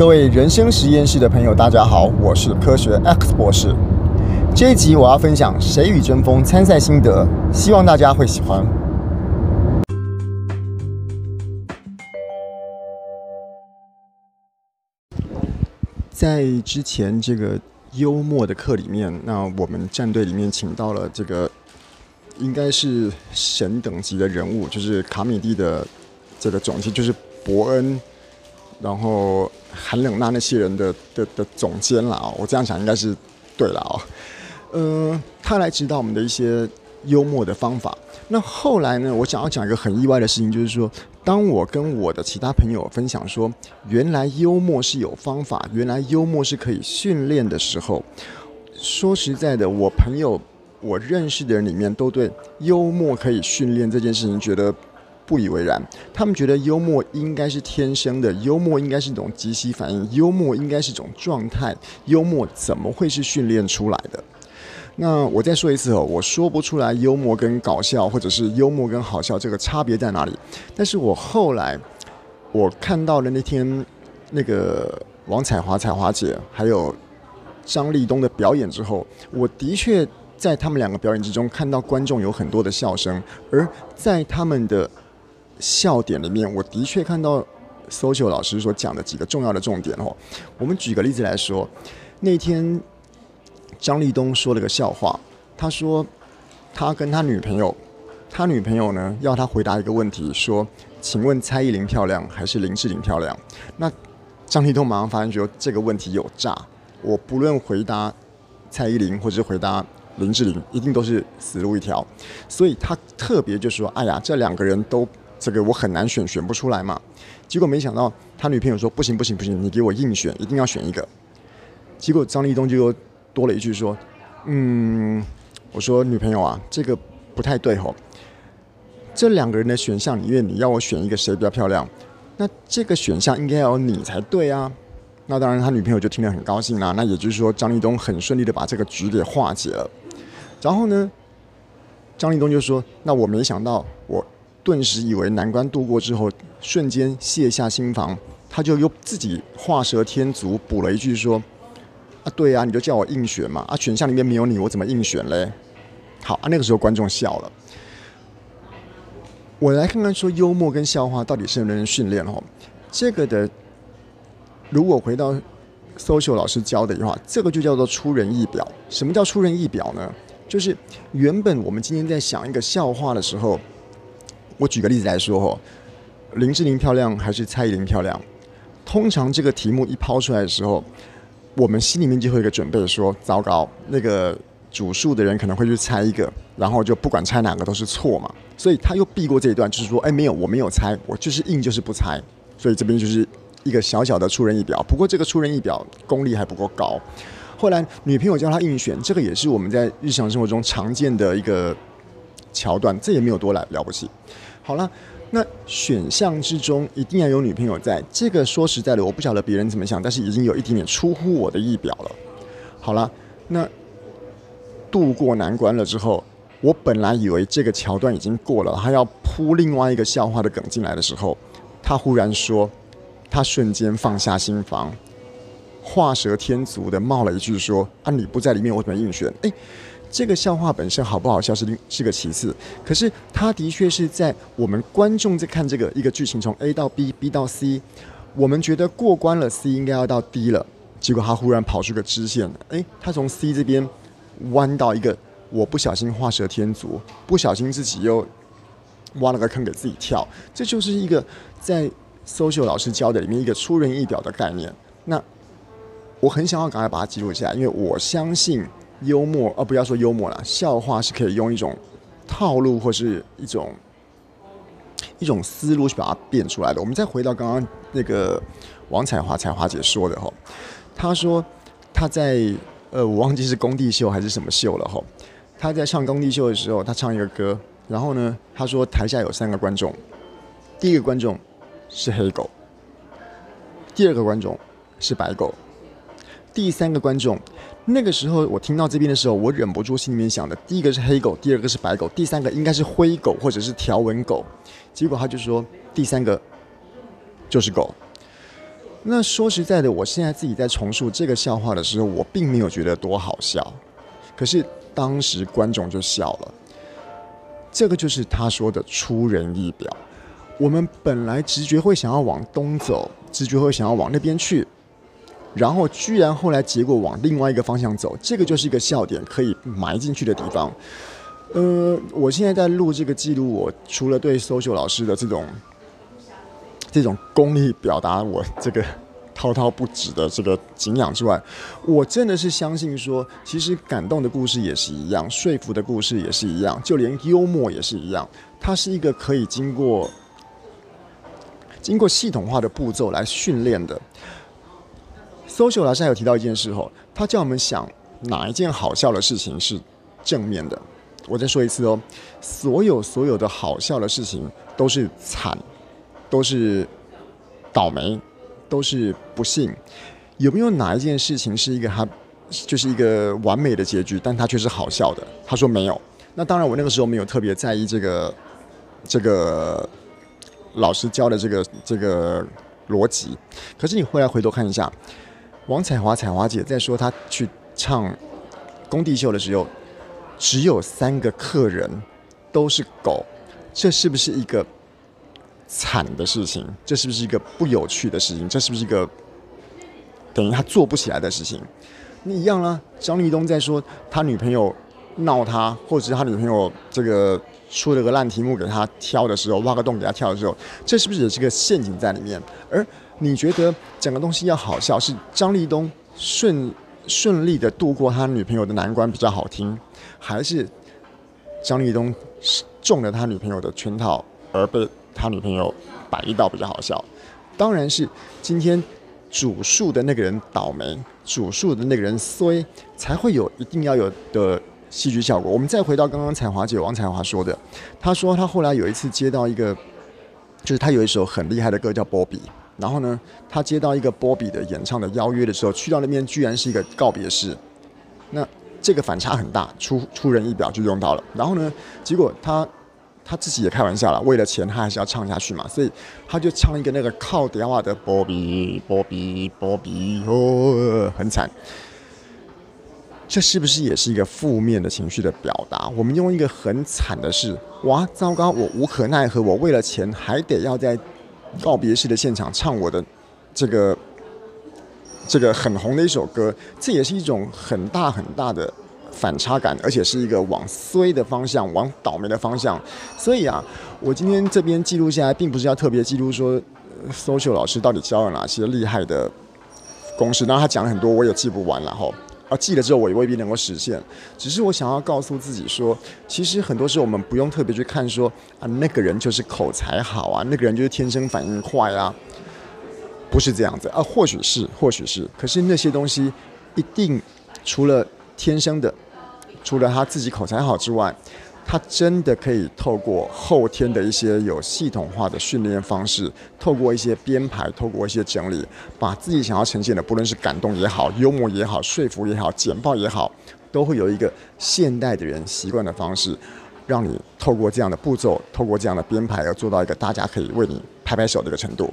各位人生实验室的朋友，大家好，我是科学 X 博士。这一集我要分享《谁与争锋》参赛心得，希望大家会喜欢。在之前这个幽默的课里面，那我们战队里面请到了这个应该是神等级的人物，就是卡米蒂的这个总监，就是伯恩。然后韩冷娜那些人的的的总监了啊，我这样想应该是对了啊。呃，他来指导我们的一些幽默的方法。那后来呢，我想要讲一个很意外的事情，就是说，当我跟我的其他朋友分享说，原来幽默是有方法，原来幽默是可以训练的时候，说实在的，我朋友我认识的人里面都对幽默可以训练这件事情觉得。不以为然，他们觉得幽默应该是天生的，幽默应该是一种即时反应，幽默应该是一种状态，幽默怎么会是训练出来的？那我再说一次哦，我说不出来幽默跟搞笑，或者是幽默跟好笑这个差别在哪里。但是我后来我看到了那天那个王彩华彩华姐还有张立东的表演之后，我的确在他们两个表演之中看到观众有很多的笑声，而在他们的。笑点里面，我的确看到 social 老师所讲的几个重要的重点哦。我们举个例子来说，那天张立东说了个笑话，他说他跟他女朋友，他女朋友呢要他回答一个问题，说：“请问蔡依林漂亮还是林志玲漂亮？”那张立东马上发现说这个问题有诈，我不论回答蔡依林或者是回答林志玲，一定都是死路一条，所以他特别就说：“哎呀，这两个人都。”这个我很难选，选不出来嘛。结果没想到他女朋友说：“不行不行不行，你给我硬选，一定要选一个。”结果张立东就又多了一句说：“嗯，我说女朋友啊，这个不太对吼。这两个人的选项里面，你要我选一个谁比较漂亮？那这个选项应该要有你才对啊。”那当然，他女朋友就听得很高兴啦。那也就是说，张立东很顺利的把这个局给化解了。然后呢，张立东就说：“那我没想到我。”顿时以为难关度过之后，瞬间卸下心防，他就又自己画蛇添足补了一句说：“啊，对啊，你就叫我硬选嘛，啊，选项里面没有你，我怎么硬选嘞？”好啊，那个时候观众笑了。我来看看说幽默跟笑话到底是能不能训练哦？这个的，如果回到 social 老师教的话，这个就叫做出人意表。什么叫出人意表呢？就是原本我们今天在想一个笑话的时候。我举个例子来说哦，林志玲漂亮还是蔡依林漂亮？通常这个题目一抛出来的时候，我们心里面就会有一个准备说，糟糕，那个主述的人可能会去猜一个，然后就不管猜哪个都是错嘛。所以他又避过这一段，就是说，哎，没有，我没有猜，我就是硬就是不猜。所以这边就是一个小小的出人意表。不过这个出人意表功力还不够高。后来女朋友叫他硬选，这个也是我们在日常生活中常见的一个桥段，这也没有多来了不起。好了，那选项之中一定要有女朋友在。这个说实在的，我不晓得别人怎么想，但是已经有一点点出乎我的意表了。好了，那度过难关了之后，我本来以为这个桥段已经过了，他要铺另外一个笑话的梗进来的时候，他忽然说，他瞬间放下心防，画蛇添足的冒了一句说：“啊，你不在里面，我怎么应选？”哎。这个笑话本身好不好笑是是个其次，可是它的确是在我们观众在看这个一个剧情从 A 到 B，B 到 C，我们觉得过关了，C 应该要到 D 了，结果他忽然跑出个支线，诶，他从 C 这边弯到一个，我不小心画蛇添足，不小心自己又挖了个坑给自己跳，这就是一个在 social 老师教的里面一个出人意表的概念。那我很想要赶快把它记录下来，因为我相信。幽默，而、不要说幽默了，笑话是可以用一种套路或是一种一种思路去把它变出来的。我们再回到刚刚那个王彩华彩华姐说的哈，她说她在呃，我忘记是工地秀还是什么秀了哈。她在唱工地秀的时候，她唱一个歌，然后呢，她说台下有三个观众，第一个观众是黑狗，第二个观众是白狗，第三个观众。那个时候我听到这边的时候，我忍不住心里面想的，第一个是黑狗，第二个是白狗，第三个应该是灰狗或者是条纹狗。结果他就说第三个就是狗。那说实在的，我现在自己在重述这个笑话的时候，我并没有觉得多好笑，可是当时观众就笑了。这个就是他说的出人意表。我们本来直觉会想要往东走，直觉会想要往那边去，然后居然后来结果往另外一个方向走，这个就是一个笑点可以埋进去的地方。呃，我现在在录这个记录，我除了对 social 老师的这种这种功力表达我这个滔滔不止的这个敬仰之外，我真的是相信说，其实感动的故事也是一样，说服的故事也是一样，就连幽默也是一样，它是一个可以经过。经过系统化的步骤来训练的。Social 老师还有提到一件事后，他叫我们想哪一件好笑的事情是正面的。我再说一次哦，所有所有的好笑的事情都是惨，都是倒霉，都是不幸。有没有哪一件事情是一个他就是一个完美的结局，但他却是好笑的？他说没有。那当然，我那个时候没有特别在意这个这个。老师教的这个这个逻辑，可是你后来回头看一下，王彩华彩华姐在说她去唱工地秀的时候，只有三个客人都是狗，这是不是一个惨的事情？这是不是一个不有趣的事情？这是不是一个等于他做不起来的事情？你一样啦，张立东在说他女朋友闹他，或者是他女朋友这个。出了个烂题目给他挑的时候，挖个洞给他跳的时候，这是不是也是个陷阱在里面？而你觉得整个东西要好笑，是张立东顺顺利的度过他女朋友的难关比较好听，还是张立东中了他女朋友的圈套而被他女朋友摆一道比较好笑？当然是今天主述的那个人倒霉，主述的那个人衰，才会有一定要有的。戏剧效果。我们再回到刚刚彩华姐王彩华说的，她说她后来有一次接到一个，就是她有一首很厉害的歌叫《波比》，然后呢，他接到一个波比的演唱的邀约的时候，去到那边居然是一个告别式，那这个反差很大，出出人意表就用到了。然后呢，结果他他自己也开玩笑了，为了钱他还是要唱下去嘛，所以他就唱一个那个靠电话的波比波比波比哦，很惨。这是不是也是一个负面的情绪的表达？我们用一个很惨的事，哇，糟糕，我无可奈何，我为了钱还得要在告别式的现场唱我的这个这个很红的一首歌，这也是一种很大很大的反差感，而且是一个往衰的方向，往倒霉的方向。所以啊，我今天这边记录下来，并不是要特别记录说 social 老师到底教了哪些厉害的公式，当然他讲了很多，我也记不完了哈。啊记了之后，我也未必能够实现。只是我想要告诉自己说，其实很多时候我们不用特别去看说啊，那个人就是口才好啊，那个人就是天生反应快啊，不是这样子啊。或许是，或许是。可是那些东西一定除了天生的，除了他自己口才好之外。他真的可以透过后天的一些有系统化的训练方式，透过一些编排，透过一些整理，把自己想要呈现的，不论是感动也好、幽默也好、说服也好、简报也好，都会有一个现代的人习惯的方式，让你透过这样的步骤，透过这样的编排，而做到一个大家可以为你拍拍手的一个程度。